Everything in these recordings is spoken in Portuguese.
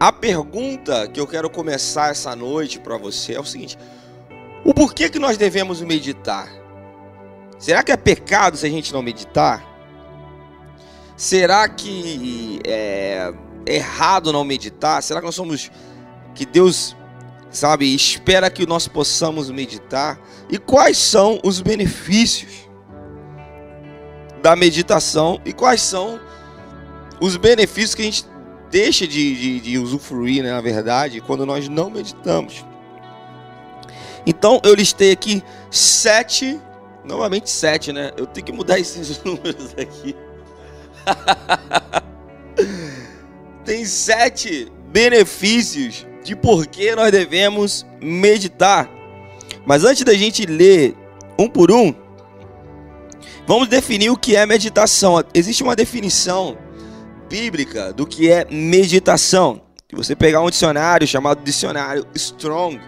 a pergunta que eu quero começar essa noite para você é o seguinte: o porquê que nós devemos meditar? Será que é pecado se a gente não meditar? Será que é errado não meditar? Será que nós somos que Deus sabe, espera que nós possamos meditar? E quais são os benefícios da meditação e quais são os benefícios que a gente deixa de, de, de usufruir, né, na verdade, quando nós não meditamos? Então eu listei aqui sete, novamente sete, né? Eu tenho que mudar esses números aqui. Tem sete benefícios de por que nós devemos meditar. Mas antes da gente ler um por um, vamos definir o que é meditação. Existe uma definição bíblica do que é meditação. Se você pegar um dicionário chamado Dicionário Strong,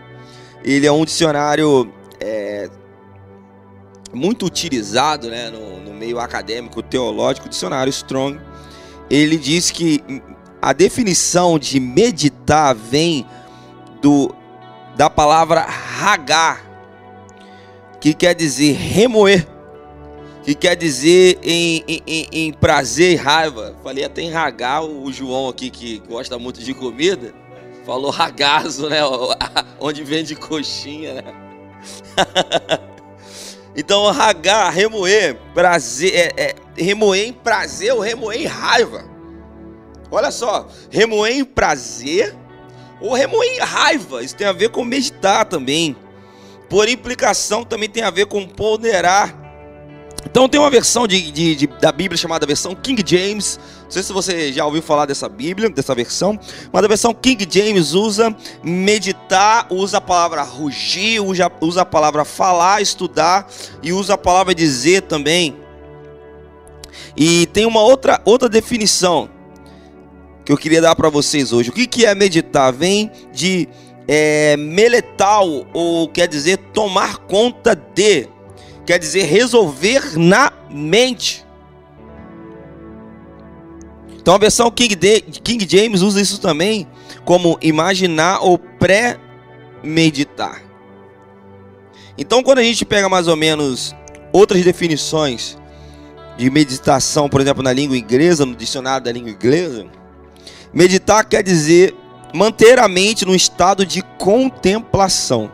ele é um dicionário é, muito utilizado né, no, no meio acadêmico, teológico, dicionário Strong, ele diz que a definição de meditar vem do da palavra ragar, que quer dizer remoer, que quer dizer em, em, em prazer e raiva. Falei até em ragar, o João aqui que gosta muito de comida, falou ragazo, né? Onde vende coxinha, né? Então, ragar, remoer, prazer, é, é, remoer em prazer ou remoer em raiva. Olha só, remoer em prazer ou remoer em raiva. Isso tem a ver com meditar também. Por implicação, também tem a ver com ponderar. Então tem uma versão de, de, de, da Bíblia chamada versão King James. Não sei se você já ouviu falar dessa Bíblia, dessa versão. Mas a versão King James usa meditar, usa a palavra rugir, usa, usa a palavra falar, estudar e usa a palavra dizer também. E tem uma outra, outra definição que eu queria dar para vocês hoje. O que, que é meditar? Vem de é, meletal, ou quer dizer tomar conta de quer dizer resolver na mente. Então a versão King, King James usa isso também como imaginar ou pré-meditar. Então quando a gente pega mais ou menos outras definições de meditação, por exemplo, na língua inglesa, no dicionário da língua inglesa, meditar quer dizer manter a mente num estado de contemplação.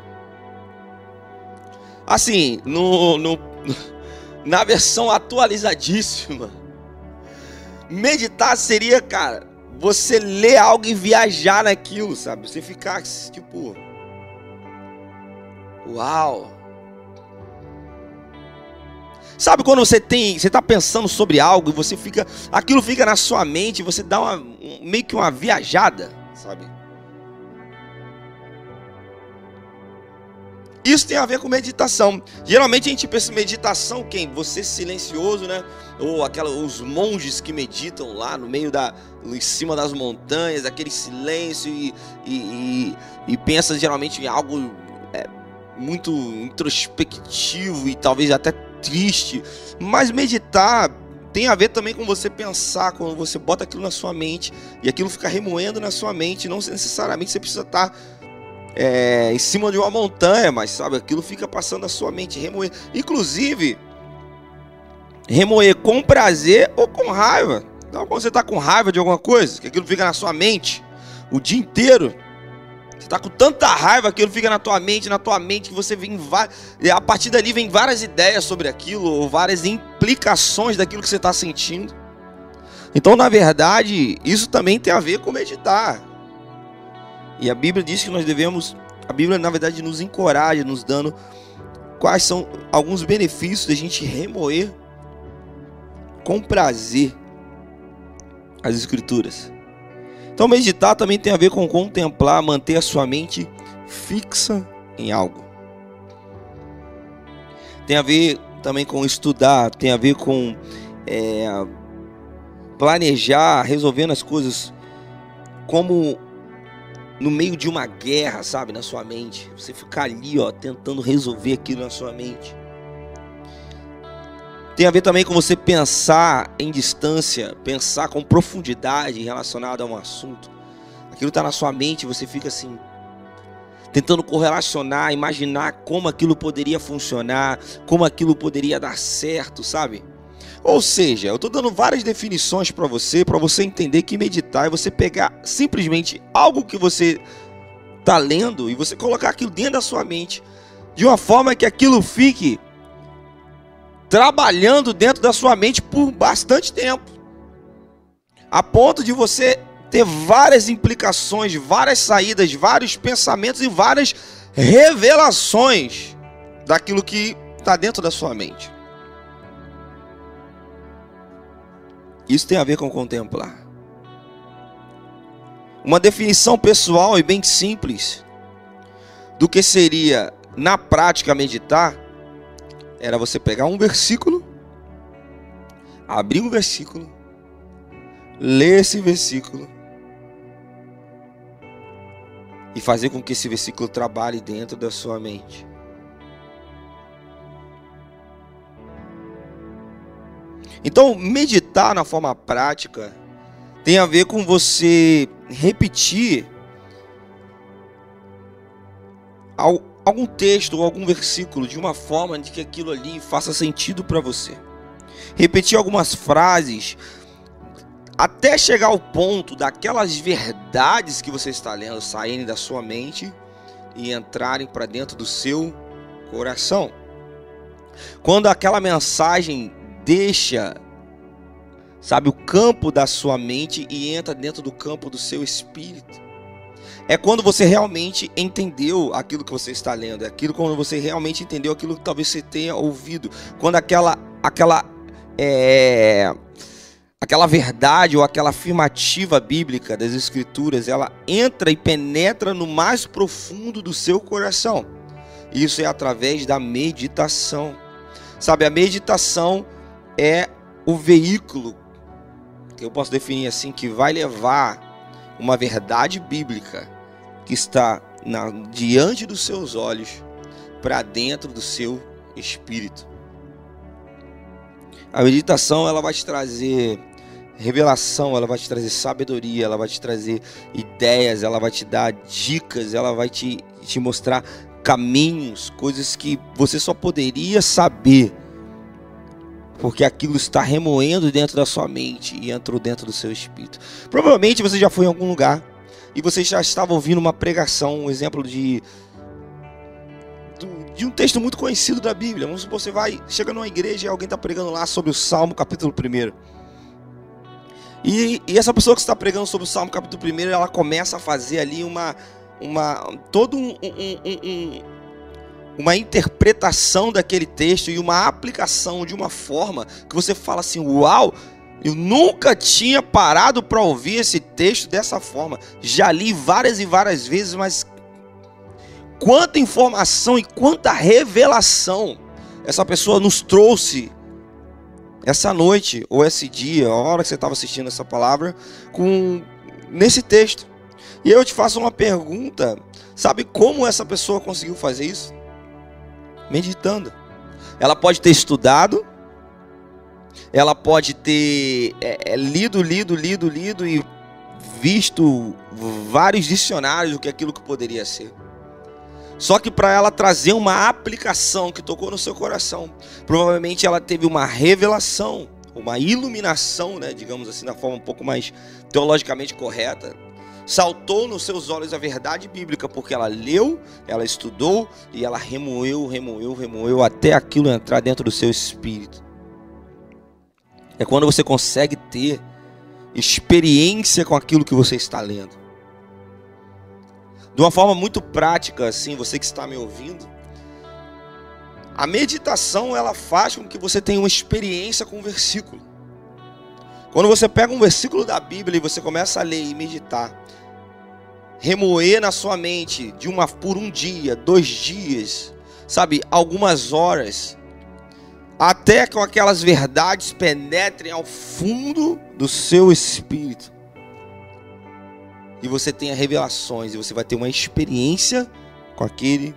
Assim, no, no, na versão atualizadíssima, meditar seria, cara, você ler algo e viajar naquilo, sabe? Você ficar tipo. Uau! Sabe quando você tem, você tá pensando sobre algo e você fica, aquilo fica na sua mente, você dá uma meio que uma viajada, sabe? Isso tem a ver com meditação. Geralmente a gente pensa em meditação, quem? Você silencioso, né? Ou aquela, os monges que meditam lá no meio da. em cima das montanhas, aquele silêncio e, e, e, e pensa geralmente em algo é, muito introspectivo e talvez até triste. Mas meditar tem a ver também com você pensar, quando você bota aquilo na sua mente e aquilo fica remoendo na sua mente. Não necessariamente você precisa estar é, em cima de uma montanha, mas sabe, aquilo fica passando a sua mente, remoer. Inclusive, remoer com prazer ou com raiva. Então, quando você está com raiva de alguma coisa, que aquilo fica na sua mente o dia inteiro, você está com tanta raiva que aquilo fica na tua mente, na tua mente, que você vem a partir dali vem várias ideias sobre aquilo, ou várias implicações daquilo que você está sentindo. Então, na verdade, isso também tem a ver com meditar. E a Bíblia diz que nós devemos, a Bíblia na verdade nos encoraja, nos dando quais são alguns benefícios da gente remoer com prazer as escrituras. Então meditar também tem a ver com contemplar, manter a sua mente fixa em algo. Tem a ver também com estudar, tem a ver com é, planejar, resolvendo as coisas como no meio de uma guerra, sabe, na sua mente. Você ficar ali, ó, tentando resolver aquilo na sua mente. Tem a ver também com você pensar em distância, pensar com profundidade relacionado a um assunto. aquilo está na sua mente, você fica assim, tentando correlacionar, imaginar como aquilo poderia funcionar, como aquilo poderia dar certo, sabe? Ou seja, eu estou dando várias definições para você, para você entender que meditar é você pegar simplesmente algo que você está lendo e você colocar aquilo dentro da sua mente, de uma forma que aquilo fique trabalhando dentro da sua mente por bastante tempo, a ponto de você ter várias implicações, várias saídas, vários pensamentos e várias revelações daquilo que está dentro da sua mente. Isso tem a ver com contemplar. Uma definição pessoal e bem simples do que seria na prática meditar era você pegar um versículo, abrir um versículo, ler esse versículo e fazer com que esse versículo trabalhe dentro da sua mente. Então, meditar na forma prática tem a ver com você repetir algum texto ou algum versículo de uma forma de que aquilo ali faça sentido para você. Repetir algumas frases até chegar ao ponto daquelas verdades que você está lendo saírem da sua mente e entrarem para dentro do seu coração. Quando aquela mensagem deixa, sabe, o campo da sua mente e entra dentro do campo do seu espírito. É quando você realmente entendeu aquilo que você está lendo, é aquilo quando você realmente entendeu aquilo que talvez você tenha ouvido, quando aquela aquela é, aquela verdade ou aquela afirmativa bíblica das escrituras, ela entra e penetra no mais profundo do seu coração. Isso é através da meditação. Sabe, a meditação é o veículo que eu posso definir assim que vai levar uma verdade bíblica que está na, diante dos seus olhos para dentro do seu espírito. A meditação ela vai te trazer revelação, ela vai te trazer sabedoria, ela vai te trazer ideias, ela vai te dar dicas, ela vai te, te mostrar caminhos, coisas que você só poderia saber porque aquilo está remoendo dentro da sua mente e entrou dentro do seu espírito. Provavelmente você já foi em algum lugar e você já estava ouvindo uma pregação, um exemplo de de um texto muito conhecido da Bíblia. Vamos supor, você vai, chega numa igreja e alguém está pregando lá sobre o Salmo, capítulo 1. E, e essa pessoa que está pregando sobre o Salmo capítulo 1, ela começa a fazer ali uma, uma todo um, um, um, uma interpretação daquele texto e uma aplicação de uma forma que você fala assim, uau, eu nunca tinha parado para ouvir esse texto dessa forma. Já li várias e várias vezes, mas quanta informação e quanta revelação essa pessoa nos trouxe essa noite ou esse dia, a hora que você estava assistindo essa palavra, com nesse texto. E eu te faço uma pergunta: sabe como essa pessoa conseguiu fazer isso? Meditando. Ela pode ter estudado, ela pode ter é, é, lido, lido, lido, lido e visto vários dicionários do que aquilo que poderia ser. Só que para ela trazer uma aplicação que tocou no seu coração, provavelmente ela teve uma revelação, uma iluminação, né, digamos assim, da forma um pouco mais teologicamente correta. Saltou nos seus olhos a verdade bíblica, porque ela leu, ela estudou e ela remoeu, remoeu, remoeu até aquilo entrar dentro do seu espírito. É quando você consegue ter experiência com aquilo que você está lendo de uma forma muito prática, assim, você que está me ouvindo, a meditação ela faz com que você tenha uma experiência com o versículo. Quando você pega um versículo da Bíblia e você começa a ler e meditar, remoer na sua mente de uma por um dia, dois dias, sabe, algumas horas, até que aquelas verdades penetrem ao fundo do seu espírito e você tenha revelações e você vai ter uma experiência com aquele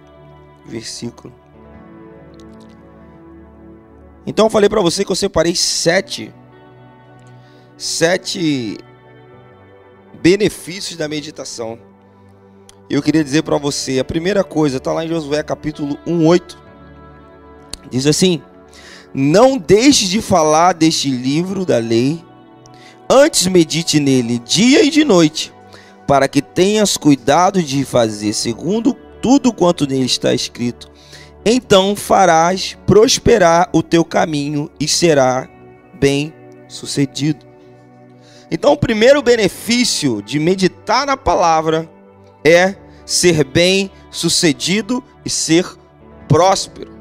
versículo. Então eu falei para você que eu separei sete, sete benefícios da meditação. Eu queria dizer para você, a primeira coisa está lá em Josué capítulo 1:8. Diz assim: Não deixe de falar deste livro da lei, antes medite nele dia e de noite, para que tenhas cuidado de fazer segundo tudo quanto nele está escrito. Então farás prosperar o teu caminho e será bem sucedido. Então, o primeiro benefício de meditar na palavra é ser bem sucedido e ser próspero.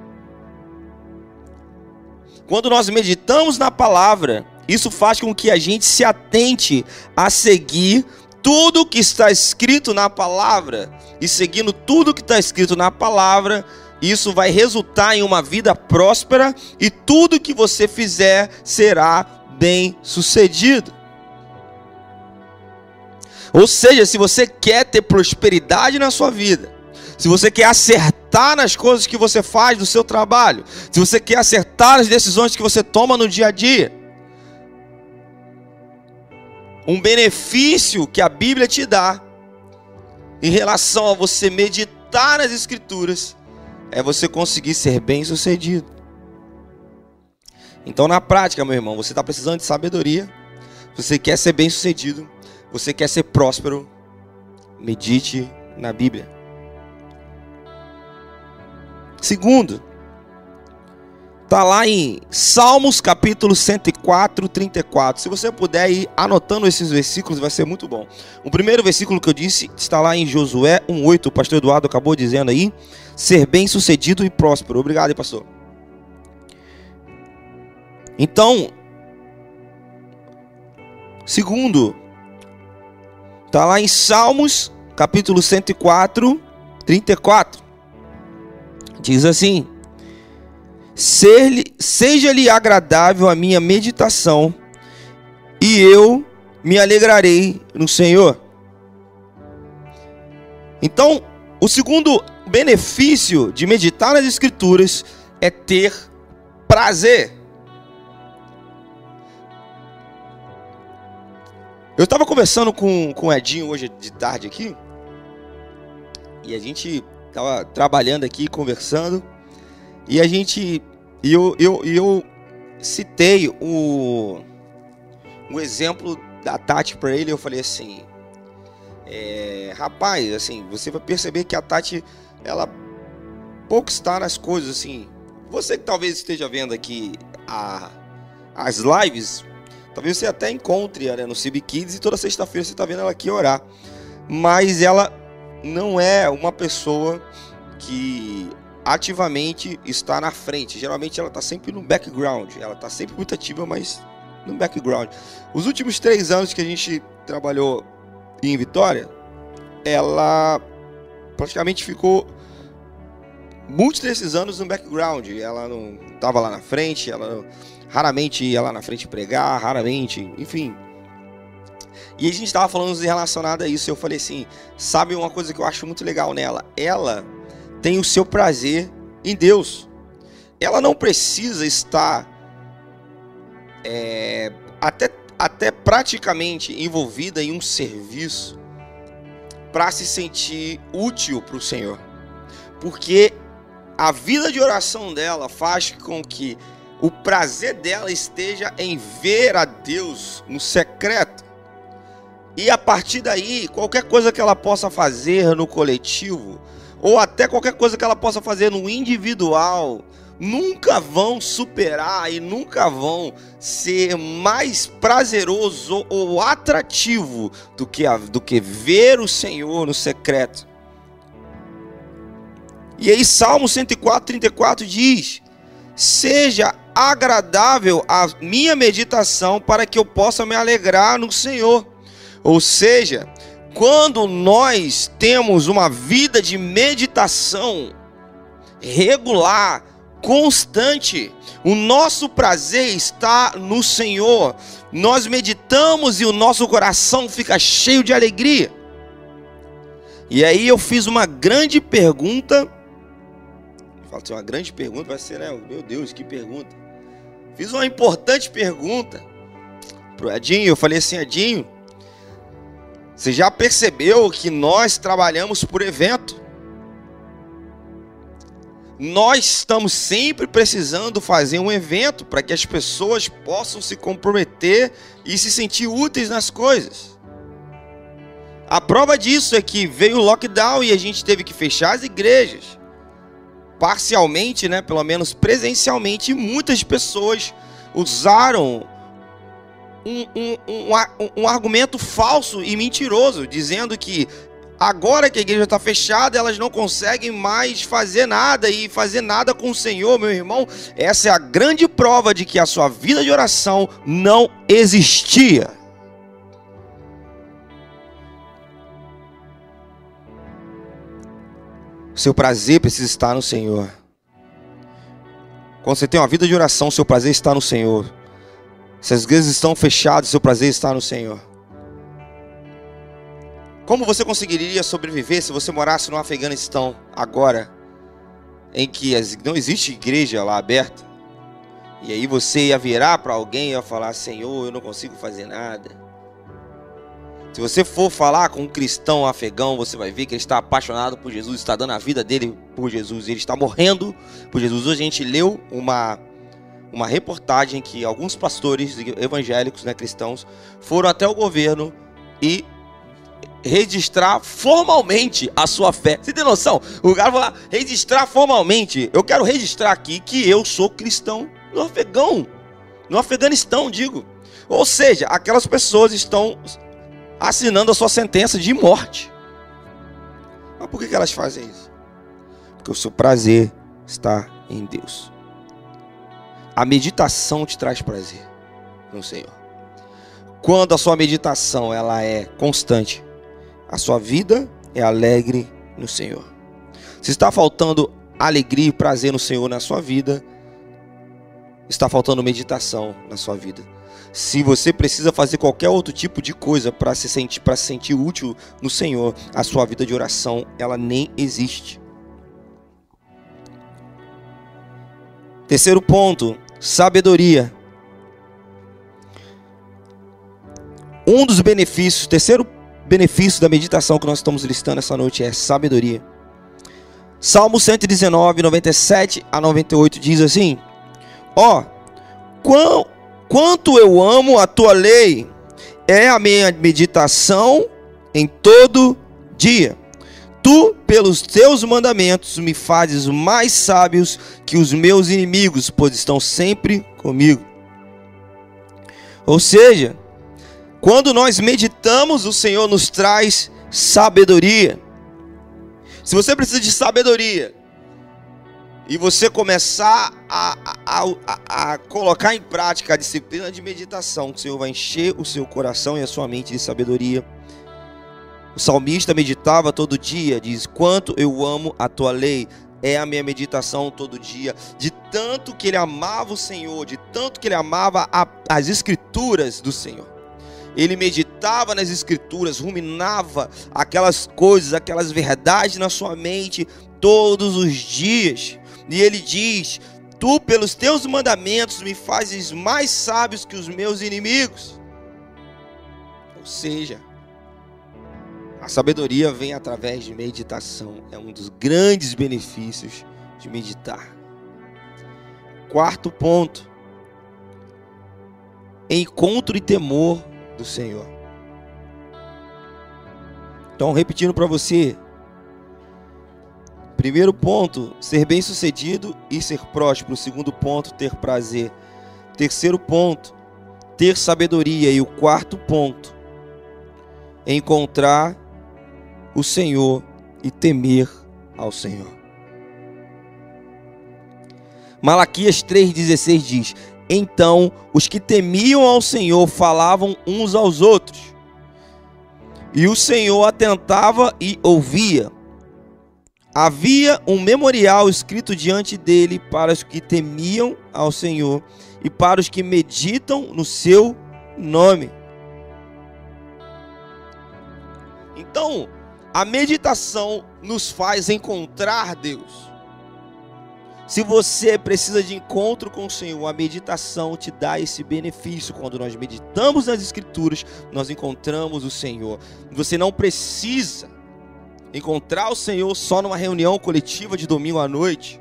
Quando nós meditamos na palavra, isso faz com que a gente se atente a seguir tudo que está escrito na palavra. E seguindo tudo que está escrito na palavra, isso vai resultar em uma vida próspera e tudo que você fizer será bem sucedido. Ou seja, se você quer ter prosperidade na sua vida, se você quer acertar nas coisas que você faz no seu trabalho, se você quer acertar nas decisões que você toma no dia a dia, um benefício que a Bíblia te dá em relação a você meditar nas Escrituras é você conseguir ser bem sucedido. Então, na prática, meu irmão, você está precisando de sabedoria, você quer ser bem sucedido, você quer ser próspero? Medite na Bíblia. Segundo, está lá em Salmos capítulo 104, 34. Se você puder ir anotando esses versículos, vai ser muito bom. O primeiro versículo que eu disse está lá em Josué 1,8. O pastor Eduardo acabou dizendo aí: ser bem sucedido e próspero. Obrigado, pastor. Então, segundo, Está lá em Salmos, capítulo 104, 34. Diz assim: Seja-lhe agradável a minha meditação, e eu me alegrarei no Senhor. Então, o segundo benefício de meditar nas Escrituras é ter prazer. Eu estava conversando com, com o Edinho hoje de tarde aqui. E a gente estava trabalhando aqui, conversando. E a gente. E eu, eu, eu citei o, o exemplo da Tati para ele. Eu falei assim: é, Rapaz, assim, você vai perceber que a Tati, ela pouco está nas coisas, assim. Você que talvez esteja vendo aqui a, as lives, Talvez você até encontre ela né, no CB Kids e toda sexta-feira você está vendo ela aqui orar. Mas ela não é uma pessoa que ativamente está na frente. Geralmente ela está sempre no background. Ela está sempre muito ativa, mas no background. Os últimos três anos que a gente trabalhou em Vitória, ela praticamente ficou muitos desses anos no background. Ela não estava lá na frente, ela raramente ia lá na frente pregar, raramente, enfim. E a gente estava falando relacionado a isso. Eu falei assim: sabe uma coisa que eu acho muito legal nela? Ela tem o seu prazer em Deus. Ela não precisa estar é, até, até praticamente envolvida em um serviço para se sentir útil para o Senhor. Porque a vida de oração dela faz com que o prazer dela esteja em ver a Deus no secreto. E a partir daí, qualquer coisa que ela possa fazer no coletivo, ou até qualquer coisa que ela possa fazer no individual, nunca vão superar e nunca vão ser mais prazeroso ou atrativo do que, a, do que ver o Senhor no secreto. E aí, Salmo 104, 34 diz: Seja agradável a minha meditação para que eu possa me alegrar no Senhor. Ou seja, quando nós temos uma vida de meditação regular, constante, o nosso prazer está no Senhor. Nós meditamos e o nosso coração fica cheio de alegria. E aí eu fiz uma grande pergunta. Fala assim, uma grande pergunta vai ser, né? Meu Deus, que pergunta. Fiz uma importante pergunta pro Edinho. Eu falei assim, Edinho, Você já percebeu que nós trabalhamos por evento? Nós estamos sempre precisando fazer um evento para que as pessoas possam se comprometer e se sentir úteis nas coisas. A prova disso é que veio o lockdown e a gente teve que fechar as igrejas. Parcialmente, né, pelo menos presencialmente, muitas pessoas usaram um, um, um, um argumento falso e mentiroso, dizendo que agora que a igreja está fechada, elas não conseguem mais fazer nada e fazer nada com o Senhor, meu irmão. Essa é a grande prova de que a sua vida de oração não existia. Seu prazer precisa estar no Senhor. Quando você tem uma vida de oração, seu prazer está no Senhor. Se as igrejas estão fechadas, seu prazer está no Senhor. Como você conseguiria sobreviver se você morasse no Afeganistão agora, em que não existe igreja lá aberta? E aí você ia virar para alguém e ia falar: Senhor, eu não consigo fazer nada. Se você for falar com um cristão afegão, você vai ver que ele está apaixonado por Jesus, está dando a vida dele por Jesus, ele está morrendo por Jesus. Hoje a gente leu uma uma reportagem que alguns pastores evangélicos, né, cristãos, foram até o governo e registrar formalmente a sua fé. Você tem noção? O cara vai lá registrar formalmente. Eu quero registrar aqui que eu sou cristão no Afegão, no Afeganistão, digo. Ou seja, aquelas pessoas estão assinando a sua sentença de morte. Mas por que elas fazem isso? Porque o seu prazer está em Deus. A meditação te traz prazer no Senhor. Quando a sua meditação ela é constante, a sua vida é alegre no Senhor. Se está faltando alegria e prazer no Senhor na sua vida, está faltando meditação na sua vida. Se você precisa fazer qualquer outro tipo de coisa para se sentir para se sentir útil no Senhor, a sua vida de oração ela nem existe. Terceiro ponto, sabedoria. Um dos benefícios, terceiro benefício da meditação que nós estamos listando essa noite é sabedoria. Salmo 119, 97 a 98 diz assim: Ó, oh, quanto eu amo a tua lei, é a minha meditação em todo dia. Tu, pelos teus mandamentos, me fazes mais sábios que os meus inimigos, pois estão sempre comigo. Ou seja, quando nós meditamos, o Senhor nos traz sabedoria. Se você precisa de sabedoria e você começar a, a, a, a, colocar em prática a disciplina de meditação, o Senhor vai encher o seu coração e a sua mente de sabedoria. O salmista meditava todo dia, diz: Quanto eu amo a tua lei, é a minha meditação todo dia. De tanto que ele amava o Senhor, de tanto que ele amava a, as escrituras do Senhor. Ele meditava nas escrituras, ruminava aquelas coisas, aquelas verdades na sua mente todos os dias. E ele diz: Tu, pelos teus mandamentos, me fazes mais sábios que os meus inimigos. Ou seja, a sabedoria vem através de meditação. É um dos grandes benefícios de meditar. Quarto ponto: encontro e temor do Senhor. Então, repetindo para você. Primeiro ponto, ser bem-sucedido e ser próspero. Segundo ponto, ter prazer. Terceiro ponto, ter sabedoria. E o quarto ponto, encontrar o Senhor e temer ao Senhor. Malaquias 3,16 diz: Então os que temiam ao Senhor falavam uns aos outros, e o Senhor atentava e ouvia. Havia um memorial escrito diante dele para os que temiam ao Senhor e para os que meditam no seu nome. Então, a meditação nos faz encontrar Deus. Se você precisa de encontro com o Senhor, a meditação te dá esse benefício. Quando nós meditamos nas Escrituras, nós encontramos o Senhor. Você não precisa encontrar o Senhor só numa reunião coletiva de domingo à noite.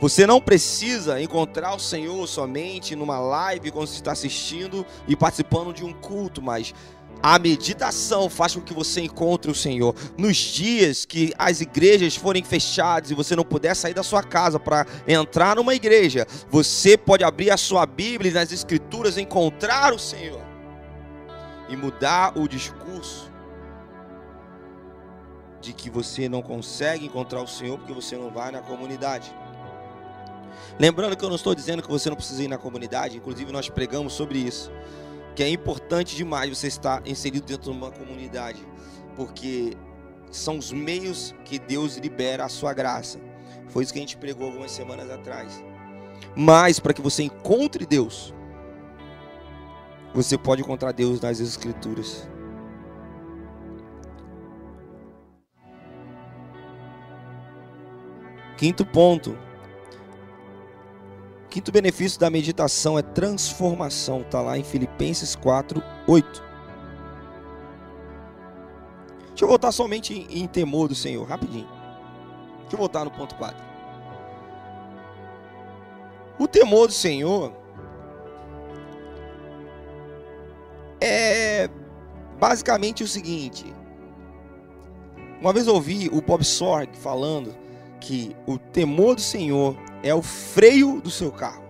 Você não precisa encontrar o Senhor somente numa live quando você está assistindo e participando de um culto, mas a meditação faz com que você encontre o Senhor. Nos dias que as igrejas forem fechadas e você não puder sair da sua casa para entrar numa igreja, você pode abrir a sua Bíblia e nas Escrituras encontrar o Senhor e mudar o discurso de que você não consegue encontrar o Senhor porque você não vai na comunidade. Lembrando que eu não estou dizendo que você não precisa ir na comunidade, inclusive nós pregamos sobre isso que é importante demais você estar inserido dentro de uma comunidade, porque são os meios que Deus libera a sua graça. Foi isso que a gente pregou algumas semanas atrás. Mas para que você encontre Deus, você pode encontrar Deus nas Escrituras. Quinto ponto, Quinto benefício da meditação é transformação, está lá em Filipenses 4, 8. Deixa eu voltar somente em, em temor do Senhor, rapidinho. Deixa eu voltar no ponto 4. O temor do Senhor é basicamente o seguinte. Uma vez ouvi o Bob Sorg falando que o temor do Senhor é o freio do seu carro.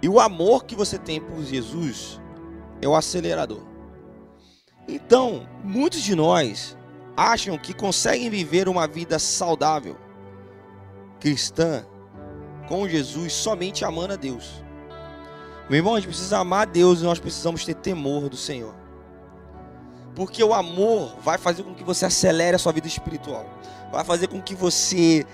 E o amor que você tem por Jesus é o acelerador. Então, muitos de nós acham que conseguem viver uma vida saudável, cristã, com Jesus somente amando a Deus. Meu irmão, a gente precisa amar a Deus e nós precisamos ter temor do Senhor. Porque o amor vai fazer com que você acelere a sua vida espiritual vai fazer com que você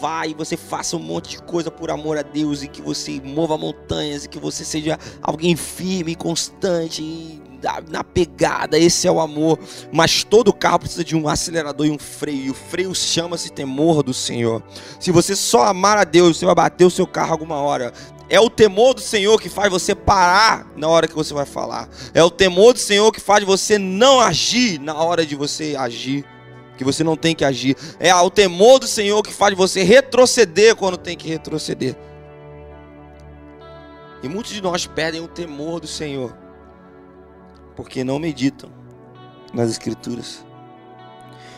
vá e você faça um monte de coisa por amor a Deus e que você mova montanhas e que você seja alguém firme, constante e na pegada, esse é o amor. Mas todo carro precisa de um acelerador e um freio. E o freio chama-se temor do Senhor. Se você só amar a Deus, você vai bater o seu carro alguma hora. É o temor do Senhor que faz você parar na hora que você vai falar. É o temor do Senhor que faz você não agir na hora de você agir que você não tem que agir. É o temor do Senhor que faz você retroceder quando tem que retroceder. E muitos de nós perdem o temor do Senhor porque não meditam nas Escrituras.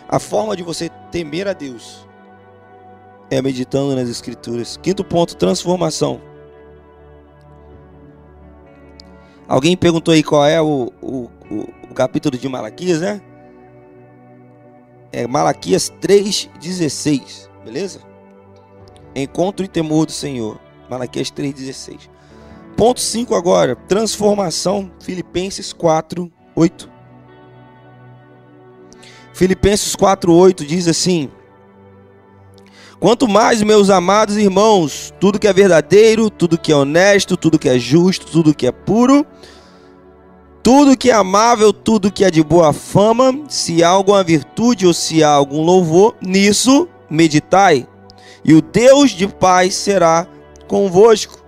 A forma de você temer a Deus é meditando nas Escrituras. Quinto ponto: transformação. Alguém perguntou aí qual é o, o, o, o capítulo de Malaquias, né? é Malaquias 3,16, beleza? Encontro e temor do Senhor. Malaquias 3,16. Ponto 5 agora, transformação, Filipenses 4, 8. Filipenses 4, 8 diz assim: Quanto mais, meus amados irmãos, tudo que é verdadeiro, tudo que é honesto, tudo que é justo, tudo que é puro, tudo que é amável, tudo que é de boa fama, se há alguma virtude ou se há algum louvor, nisso meditai, e o Deus de paz será convosco.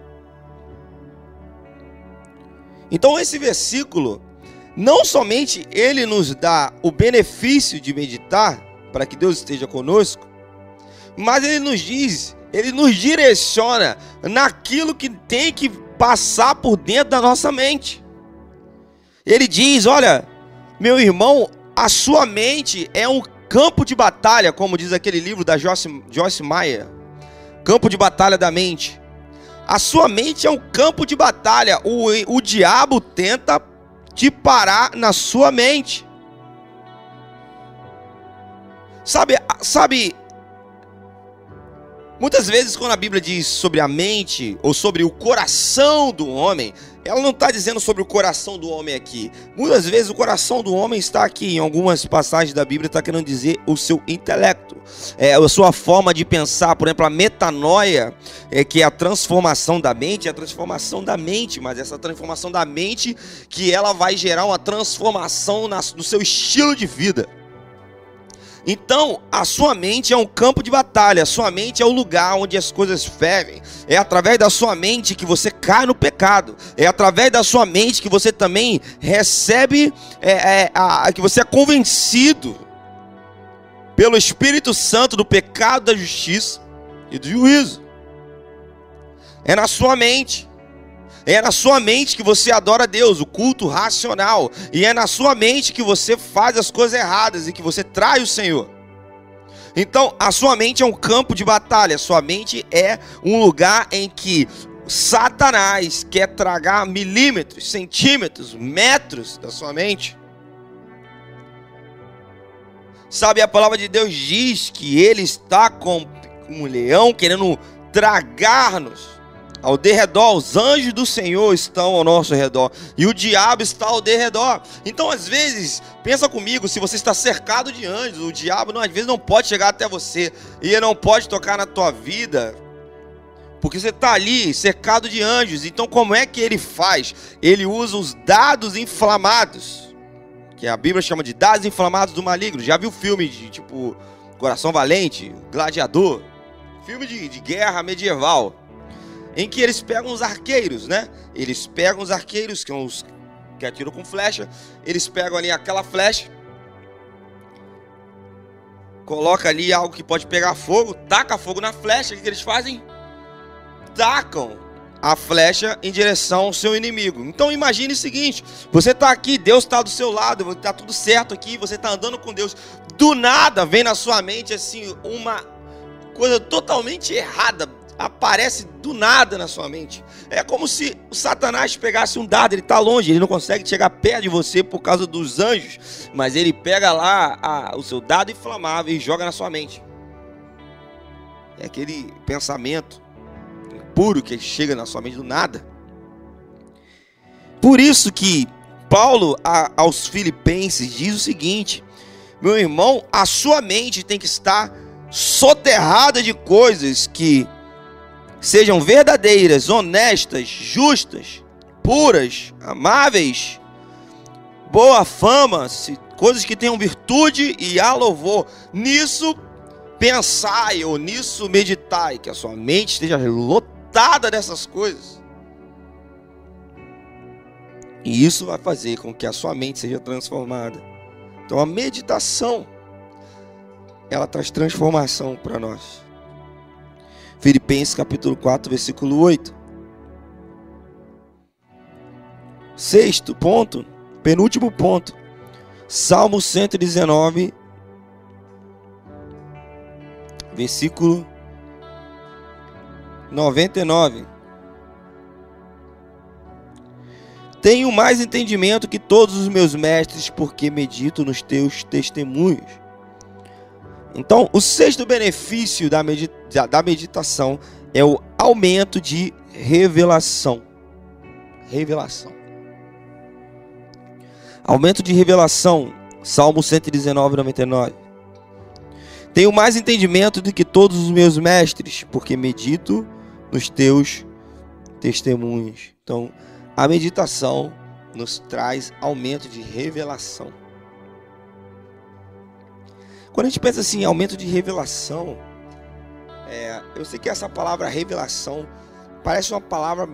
Então esse versículo, não somente ele nos dá o benefício de meditar, para que Deus esteja conosco, mas ele nos diz, ele nos direciona naquilo que tem que passar por dentro da nossa mente. Ele diz: Olha, meu irmão, a sua mente é um campo de batalha, como diz aquele livro da Joyce, Joyce Meyer. Campo de batalha da mente. A sua mente é um campo de batalha. O, o diabo tenta te parar na sua mente. Sabe, sabe, muitas vezes quando a Bíblia diz sobre a mente ou sobre o coração do homem, ela não está dizendo sobre o coração do homem aqui. Muitas vezes o coração do homem está aqui, em algumas passagens da Bíblia, está querendo dizer o seu intelecto, é, a sua forma de pensar. Por exemplo, a metanoia, é, que é a transformação da mente, é a transformação da mente, mas essa transformação da mente que ela vai gerar uma transformação na, no seu estilo de vida. Então, a sua mente é um campo de batalha, a sua mente é o lugar onde as coisas fervem. É através da sua mente que você cai no pecado. É através da sua mente que você também recebe, é, é, a, que você é convencido pelo Espírito Santo do pecado, da justiça e do juízo. É na sua mente. É na sua mente que você adora Deus, o culto racional. E é na sua mente que você faz as coisas erradas e que você trai o Senhor. Então, a sua mente é um campo de batalha. Sua mente é um lugar em que Satanás quer tragar milímetros, centímetros, metros da sua mente. Sabe, a palavra de Deus diz que ele está com um leão querendo tragar-nos ao derredor, os anjos do Senhor estão ao nosso redor e o diabo está ao derredor. Então, às vezes, pensa comigo, se você está cercado de anjos, o diabo não, às vezes não pode chegar até você e ele não pode tocar na tua vida. Porque você está ali cercado de anjos. Então, como é que ele faz? Ele usa os dados inflamados, que a Bíblia chama de dados inflamados do maligno. Já viu filme de tipo Coração Valente, Gladiador? Filme de, de guerra medieval em que eles pegam os arqueiros, né? Eles pegam os arqueiros, que são os que atiram com flecha, eles pegam ali aquela flecha, coloca ali algo que pode pegar fogo, taca fogo na flecha, o que eles fazem? Tacam a flecha em direção ao seu inimigo. Então imagine o seguinte: você está aqui, Deus está do seu lado, está tudo certo aqui, você está andando com Deus. Do nada vem na sua mente assim uma coisa totalmente errada, aparece do nada na sua mente. É como se o Satanás pegasse um dado, ele está longe, ele não consegue chegar perto de você por causa dos anjos, mas ele pega lá a, o seu dado inflamável e joga na sua mente. É aquele pensamento puro que chega na sua mente do nada. Por isso que Paulo a, aos Filipenses diz o seguinte: meu irmão, a sua mente tem que estar soterrada de coisas que sejam verdadeiras, honestas, justas, puras, amáveis, boa fama, coisas que tenham virtude e há louvor. Nisso pensai ou nisso meditai, que a sua mente esteja lotada dessas coisas. E isso vai fazer com que a sua mente seja transformada. Então a meditação ela traz transformação para nós. Filipenses capítulo 4, versículo 8. Sexto ponto, penúltimo ponto. Salmo 119, versículo 99. Tenho mais entendimento que todos os meus mestres, porque medito nos teus testemunhos. Então, o sexto benefício da, medita da meditação é o aumento de revelação. Revelação. Aumento de revelação. Salmo 119, 99. Tenho mais entendimento do que todos os meus mestres, porque medito nos teus testemunhos. Então, a meditação nos traz aumento de revelação. Quando a gente pensa assim, aumento de revelação, é, eu sei que essa palavra revelação parece uma palavra,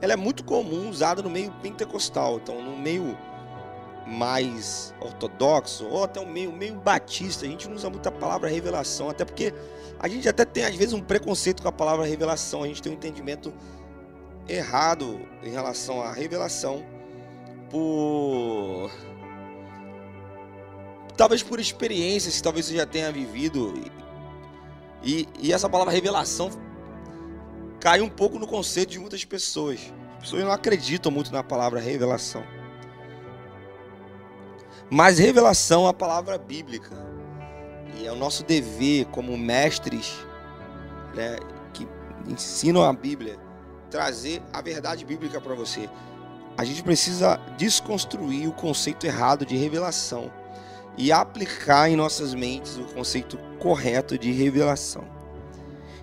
ela é muito comum usada no meio pentecostal, então no meio mais ortodoxo ou até o meio meio batista, a gente não usa muito a palavra revelação, até porque a gente até tem às vezes um preconceito com a palavra revelação, a gente tem um entendimento errado em relação à revelação por talvez por experiências que talvez você já tenha vivido. E, e essa palavra revelação cai um pouco no conceito de muitas pessoas. As pessoas não acreditam muito na palavra revelação. Mas revelação é a palavra bíblica. E é o nosso dever como mestres né, que ensinam a Bíblia trazer a verdade bíblica para você. A gente precisa desconstruir o conceito errado de revelação e aplicar em nossas mentes o conceito correto de revelação.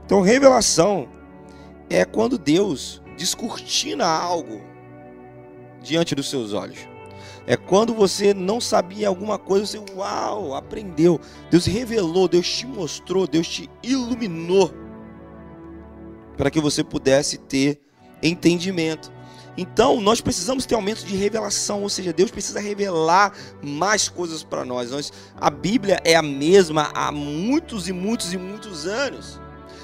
Então, revelação é quando Deus descortina algo diante dos seus olhos. É quando você não sabia alguma coisa, você, uau, aprendeu. Deus revelou, Deus te mostrou, Deus te iluminou para que você pudesse ter entendimento. Então, nós precisamos ter aumento de revelação, ou seja, Deus precisa revelar mais coisas para nós. nós. A Bíblia é a mesma há muitos e muitos e muitos anos.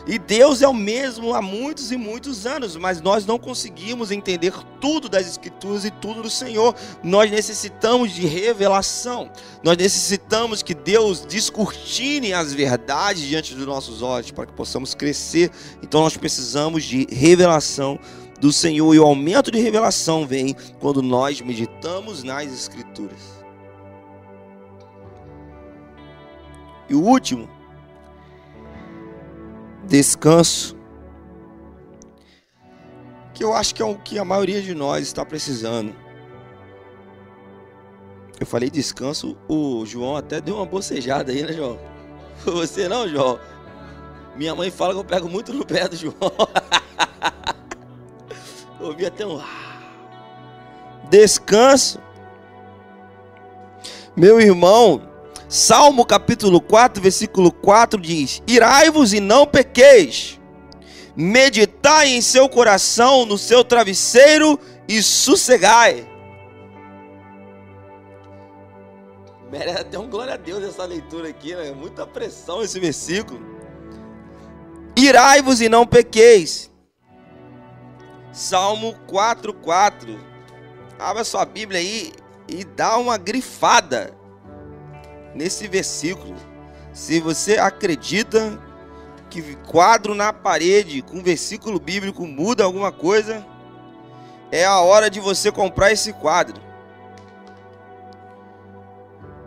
E Deus é o mesmo há muitos e muitos anos, mas nós não conseguimos entender tudo das Escrituras e tudo do Senhor. Nós necessitamos de revelação. Nós necessitamos que Deus descortine as verdades diante dos nossos olhos para que possamos crescer. Então nós precisamos de revelação do Senhor e o aumento de revelação vem quando nós meditamos nas Escrituras. E o último, descanso, que eu acho que é o que a maioria de nós está precisando. Eu falei descanso, o João até deu uma bocejada aí, né, João? Você não, João? Minha mãe fala que eu pego muito no pé do João. Ouvi até um descanso. Meu irmão, Salmo capítulo 4, versículo 4 diz: Irai-vos e não pequeis, meditai em seu coração, no seu travesseiro e sossegai. Merece até um glória a Deus essa leitura aqui, né? Muita pressão esse versículo. Irai-vos e não pequeis, Salmo 4:4. Abra sua Bíblia aí e dá uma grifada nesse versículo. Se você acredita que quadro na parede com versículo bíblico muda alguma coisa, é a hora de você comprar esse quadro.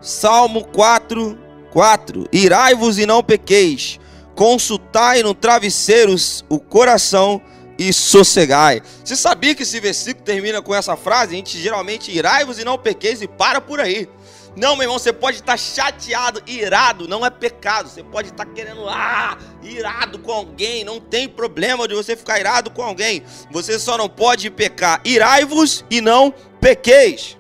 Salmo 4, 4. Irai-vos e não pequeis, consultai no travesseiro o coração e sossegai. Você sabia que esse versículo termina com essa frase? A gente geralmente irai-vos e não pequeis e para por aí. Não, meu irmão, você pode estar chateado, irado, não é pecado. Você pode estar querendo, ah, irado com alguém, não tem problema de você ficar irado com alguém. Você só não pode pecar. Irai-vos e não pequeis.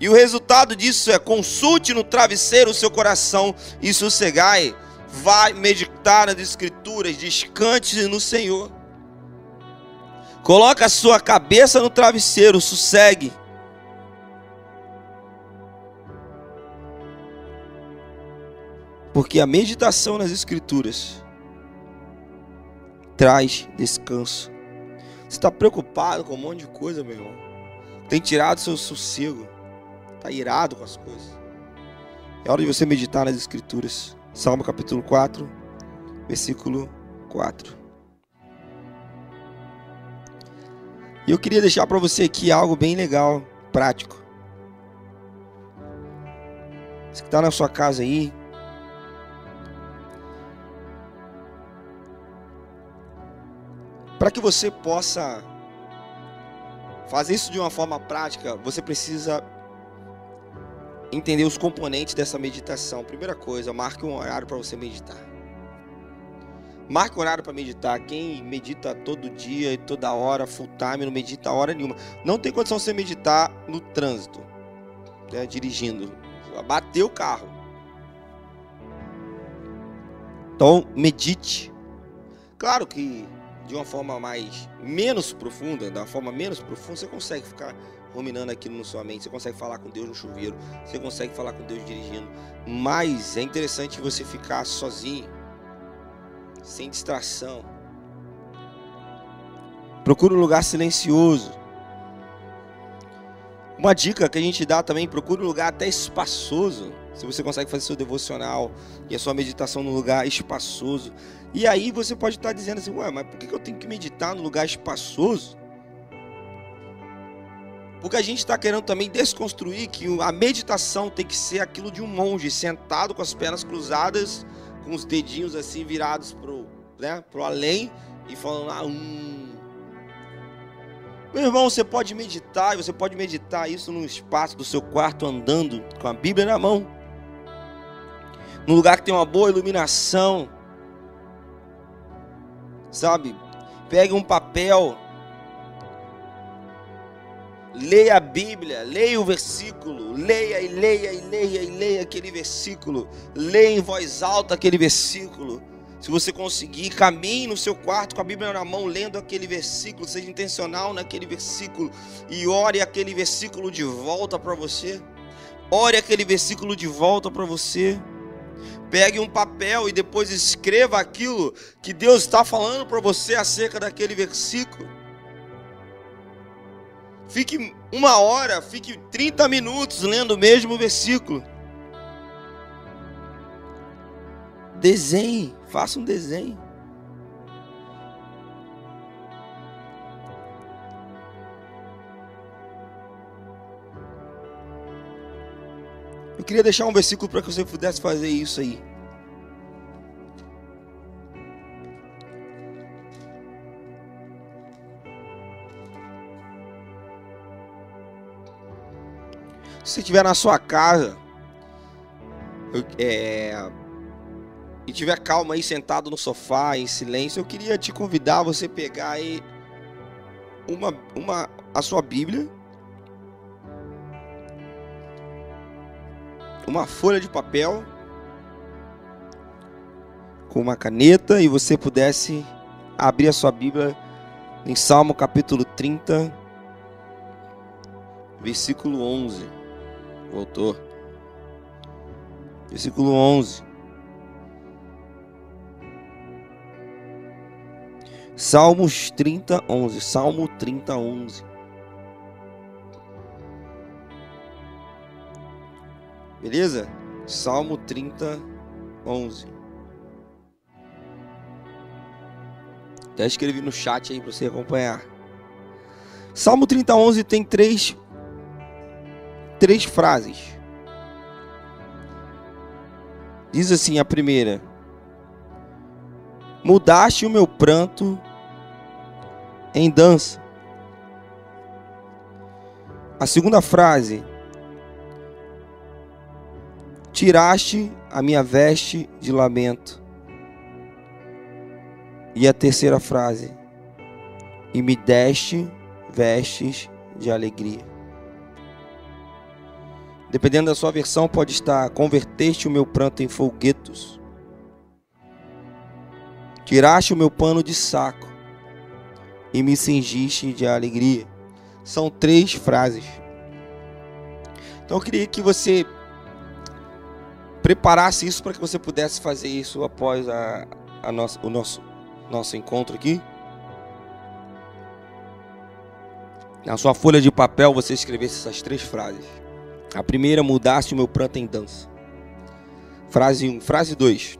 E o resultado disso é consulte no travesseiro o seu coração e sossegai. Vai meditar nas escrituras, descante no Senhor. Coloca a sua cabeça no travesseiro, sossegue. Porque a meditação nas escrituras traz descanso. Você está preocupado com um monte de coisa, meu irmão. Tem tirado seu sossego. Está irado com as coisas. É hora de você meditar nas escrituras. Salmo capítulo 4, versículo 4. E eu queria deixar para você aqui algo bem legal, prático. Você que está na sua casa aí. Para que você possa fazer isso de uma forma prática, você precisa entender os componentes dessa meditação. Primeira coisa, marque um horário para você meditar. Marque horário para meditar. Quem medita todo dia e toda hora, full time, não medita hora nenhuma. Não tem condição de você meditar no trânsito, né, dirigindo. Bateu o carro. Então, medite. Claro que de uma forma mais menos profunda, da forma menos profunda, você consegue ficar ruminando aquilo na sua mente, você consegue falar com Deus no chuveiro, você consegue falar com Deus dirigindo. Mas é interessante você ficar sozinho sem distração. Procure um lugar silencioso. Uma dica que a gente dá também, procure um lugar até espaçoso. Se você consegue fazer seu devocional e a sua meditação num lugar espaçoso. E aí você pode estar dizendo assim, ué, mas por que eu tenho que meditar num lugar espaçoso? Porque a gente está querendo também desconstruir que a meditação tem que ser aquilo de um monge sentado com as pernas cruzadas com os dedinhos assim virados pro, né, pro além e falando, ah, hum. Meu irmão, você pode meditar, você pode meditar isso no espaço do seu quarto andando com a Bíblia na mão. Num lugar que tem uma boa iluminação. Sabe? Pegue um papel. Leia a Bíblia, leia o versículo, leia e leia e leia e leia aquele versículo, leia em voz alta aquele versículo. Se você conseguir, caminhe no seu quarto com a Bíblia na mão, lendo aquele versículo, seja intencional naquele versículo e ore aquele versículo de volta para você. Ore aquele versículo de volta para você. Pegue um papel e depois escreva aquilo que Deus está falando para você acerca daquele versículo. Fique uma hora, fique 30 minutos lendo o mesmo versículo. Desenhe, faça um desenho. Eu queria deixar um versículo para que você pudesse fazer isso aí. Se você estiver na sua casa é, e tiver calma aí sentado no sofá em silêncio, eu queria te convidar a você pegar aí uma, uma a sua Bíblia, uma folha de papel com uma caneta e você pudesse abrir a sua Bíblia em Salmo capítulo 30, versículo 11. Voltou. Versículo 11. Salmos 30, 11. Salmo 30, 11. Beleza? Salmo 30, 11. Até escrevi no chat aí para você acompanhar. Salmo 30, 11 tem três três frases. Diz assim a primeira: Mudaste o meu pranto em dança. A segunda frase: Tiraste a minha veste de lamento. E a terceira frase: E me deste vestes de alegria. Dependendo da sua versão, pode estar: Converteste o meu pranto em folguetos, tiraste o meu pano de saco e me cingiste de alegria. São três frases. Então eu queria que você preparasse isso para que você pudesse fazer isso após a, a o nosso, nosso encontro aqui. Na sua folha de papel você escrevesse essas três frases. A primeira, mudaste o meu pranto em dança. Frase 1. Frase 2.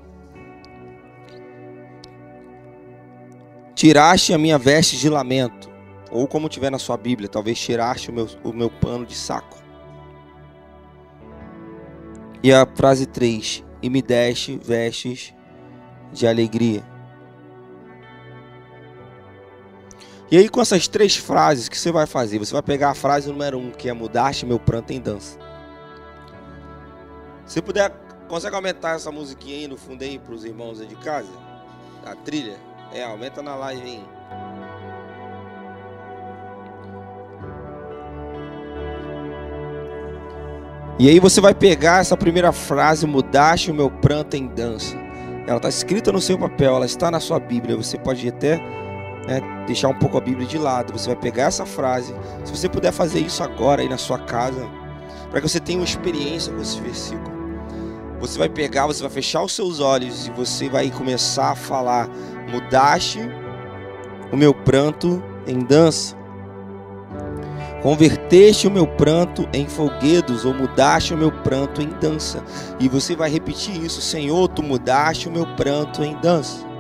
Tiraste a minha veste de lamento. Ou como tiver na sua Bíblia, talvez tiraste o meu, o meu pano de saco. E a frase 3. E me deste vestes de alegria. E aí, com essas três frases, que você vai fazer? Você vai pegar a frase número um, que é mudaste meu pranto em dança. Se puder, consegue aumentar essa musiquinha aí no fundo aí para os irmãos aí de casa? A trilha? É, aumenta na live aí. E aí você vai pegar essa primeira frase, mudaste o meu pranto em dança. Ela está escrita no seu papel, ela está na sua Bíblia. Você pode até né, deixar um pouco a Bíblia de lado. Você vai pegar essa frase. Se você puder fazer isso agora aí na sua casa, para que você tenha uma experiência com esse versículo. Você vai pegar, você vai fechar os seus olhos e você vai começar a falar: Mudaste o meu pranto em dança. Converteste o meu pranto em folguedos, ou mudaste o meu pranto em dança. E você vai repetir isso: Senhor, tu mudaste o meu pranto em dança.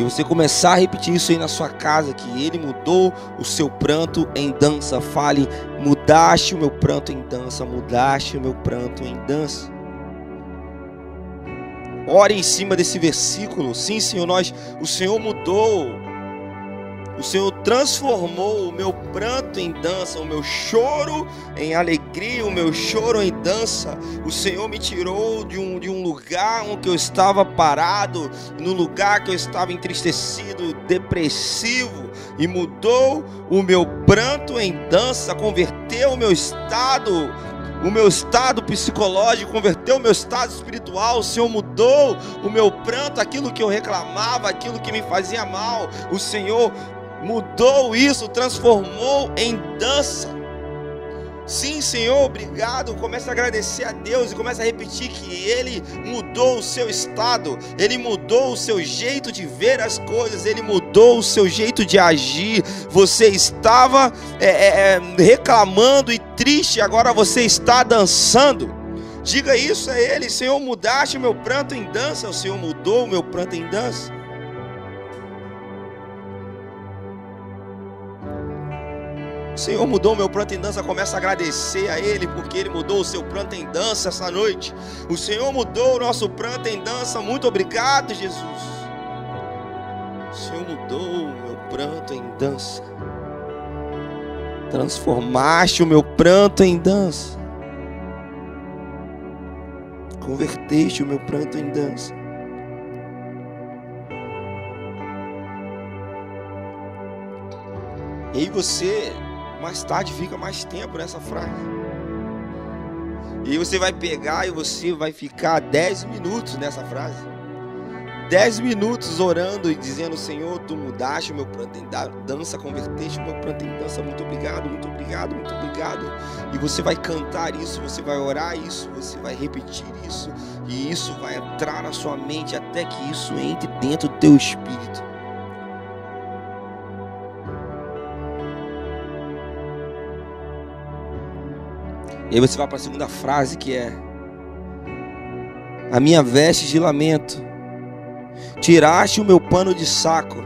E você começar a repetir isso aí na sua casa, que ele mudou o seu pranto em dança. Fale, mudaste o meu pranto em dança, mudaste o meu pranto em dança. Ore em cima desse versículo. Sim, Senhor, nós, o Senhor mudou. O Senhor transformou o meu pranto em dança, o meu choro em alegria, o meu choro em dança. O Senhor me tirou de um, de um lugar onde eu estava parado, no lugar que eu estava entristecido, depressivo, e mudou o meu pranto em dança, converteu o meu estado o meu estado psicológico, converteu o meu estado espiritual. O Senhor mudou o meu pranto, aquilo que eu reclamava, aquilo que me fazia mal. O Senhor mudou isso, transformou em dança. Sim, Senhor, obrigado. Comece a agradecer a Deus e comece a repetir que Ele mudou o seu estado, Ele mudou o seu jeito de ver as coisas, Ele mudou o seu jeito de agir. Você estava é, é, é reclamando e triste, agora você está dançando. Diga isso a Ele, Senhor, mudaste meu pranto em dança. O Senhor mudou o meu pranto em dança. Senhor mudou o meu pranto em dança, começa a agradecer a Ele, porque Ele mudou o seu pranto em dança essa noite. O Senhor mudou o nosso pranto em dança, muito obrigado, Jesus. O Senhor mudou o meu pranto em dança. Transformaste o meu pranto em dança. Converteste o meu pranto em dança. E aí você mais tarde fica mais tempo nessa frase. E você vai pegar e você vai ficar 10 minutos nessa frase. 10 minutos orando e dizendo, Senhor, tu mudaste meu pranto em dança, converteste meu pranto em dança. Muito obrigado, muito obrigado, muito obrigado. E você vai cantar isso, você vai orar isso, você vai repetir isso. E isso vai entrar na sua mente até que isso entre dentro do teu espírito. E aí você vai para a segunda frase que é: A minha veste de lamento, tiraste o meu pano de saco,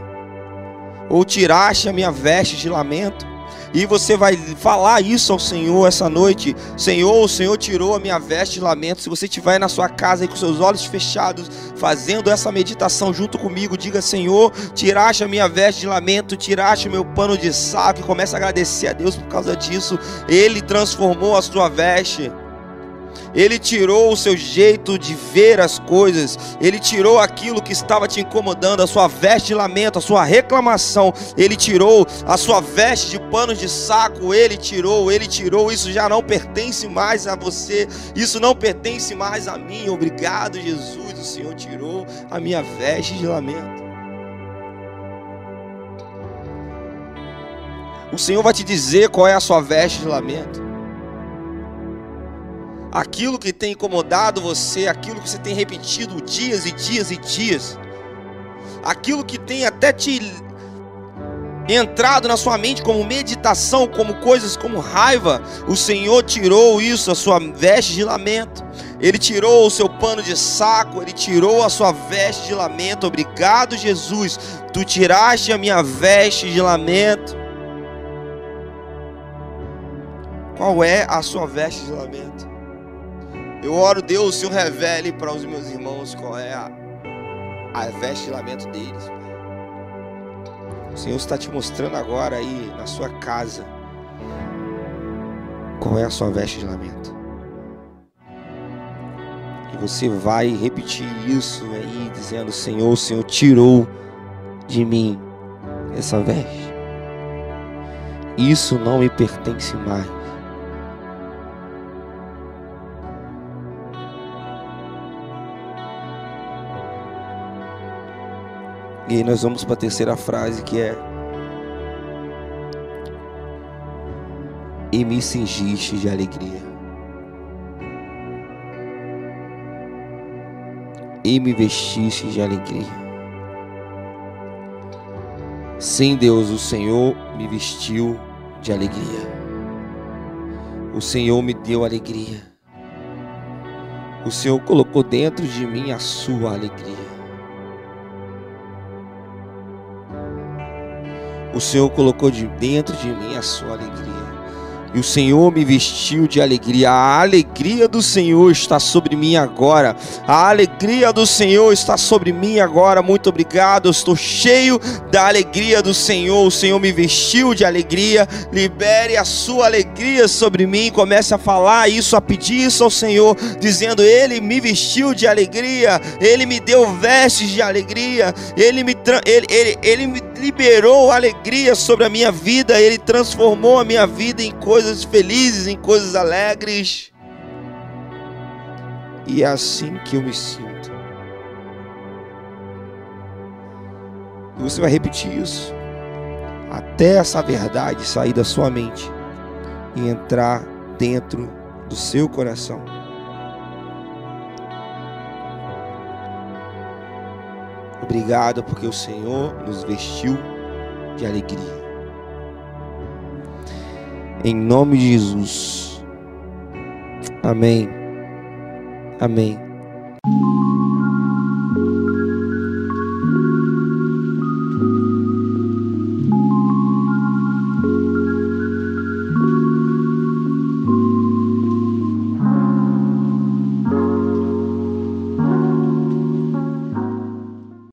ou tiraste a minha veste de lamento. E você vai falar isso ao Senhor essa noite. Senhor, o Senhor tirou a minha veste de lamento. Se você estiver na sua casa aí com seus olhos fechados, fazendo essa meditação junto comigo, diga: Senhor, tiraste a minha veste de lamento, tiraste o meu pano de saco. E comece a agradecer a Deus por causa disso. Ele transformou a sua veste. Ele tirou o seu jeito de ver as coisas, ele tirou aquilo que estava te incomodando, a sua veste de lamento, a sua reclamação, ele tirou a sua veste de panos de saco, ele tirou, ele tirou, isso já não pertence mais a você, isso não pertence mais a mim. Obrigado, Jesus, o Senhor tirou a minha veste de lamento. O Senhor vai te dizer qual é a sua veste de lamento aquilo que tem incomodado você, aquilo que você tem repetido dias e dias e dias, aquilo que tem até te entrado na sua mente como meditação, como coisas como raiva, o Senhor tirou isso, a sua veste de lamento. Ele tirou o seu pano de saco, ele tirou a sua veste de lamento. Obrigado, Jesus. Tu tiraste a minha veste de lamento. Qual é a sua veste de lamento? Eu oro, Deus, Senhor revele para os meus irmãos qual é a, a veste de lamento deles. O Senhor está te mostrando agora aí na sua casa qual é a sua veste de lamento. E você vai repetir isso aí, dizendo: Senhor, o Senhor tirou de mim essa veste. Isso não me pertence mais. E nós vamos para a terceira frase que é E me cingiste de alegria. E me vestiste de alegria. Sim, Deus, o Senhor me vestiu de alegria. O Senhor me deu alegria. O Senhor colocou dentro de mim a sua alegria. O Senhor colocou de dentro de mim a sua alegria. E o Senhor me vestiu de alegria. A alegria do Senhor está sobre mim agora. A alegria do Senhor está sobre mim agora. Muito obrigado. Eu estou cheio da alegria do Senhor. O Senhor me vestiu de alegria. Libere a sua alegria sobre mim. Comece a falar isso, a pedir isso ao Senhor, dizendo: Ele me vestiu de alegria. Ele me deu vestes de alegria. Ele me, ele, ele, ele me liberou alegria sobre a minha vida, Ele transformou a minha vida em coisas felizes, em coisas alegres. E é assim que eu me sinto. E você vai repetir isso até essa verdade sair da sua mente e entrar dentro do seu coração. Obrigado porque o Senhor nos vestiu de alegria. Em nome de Jesus. Amém. Amém.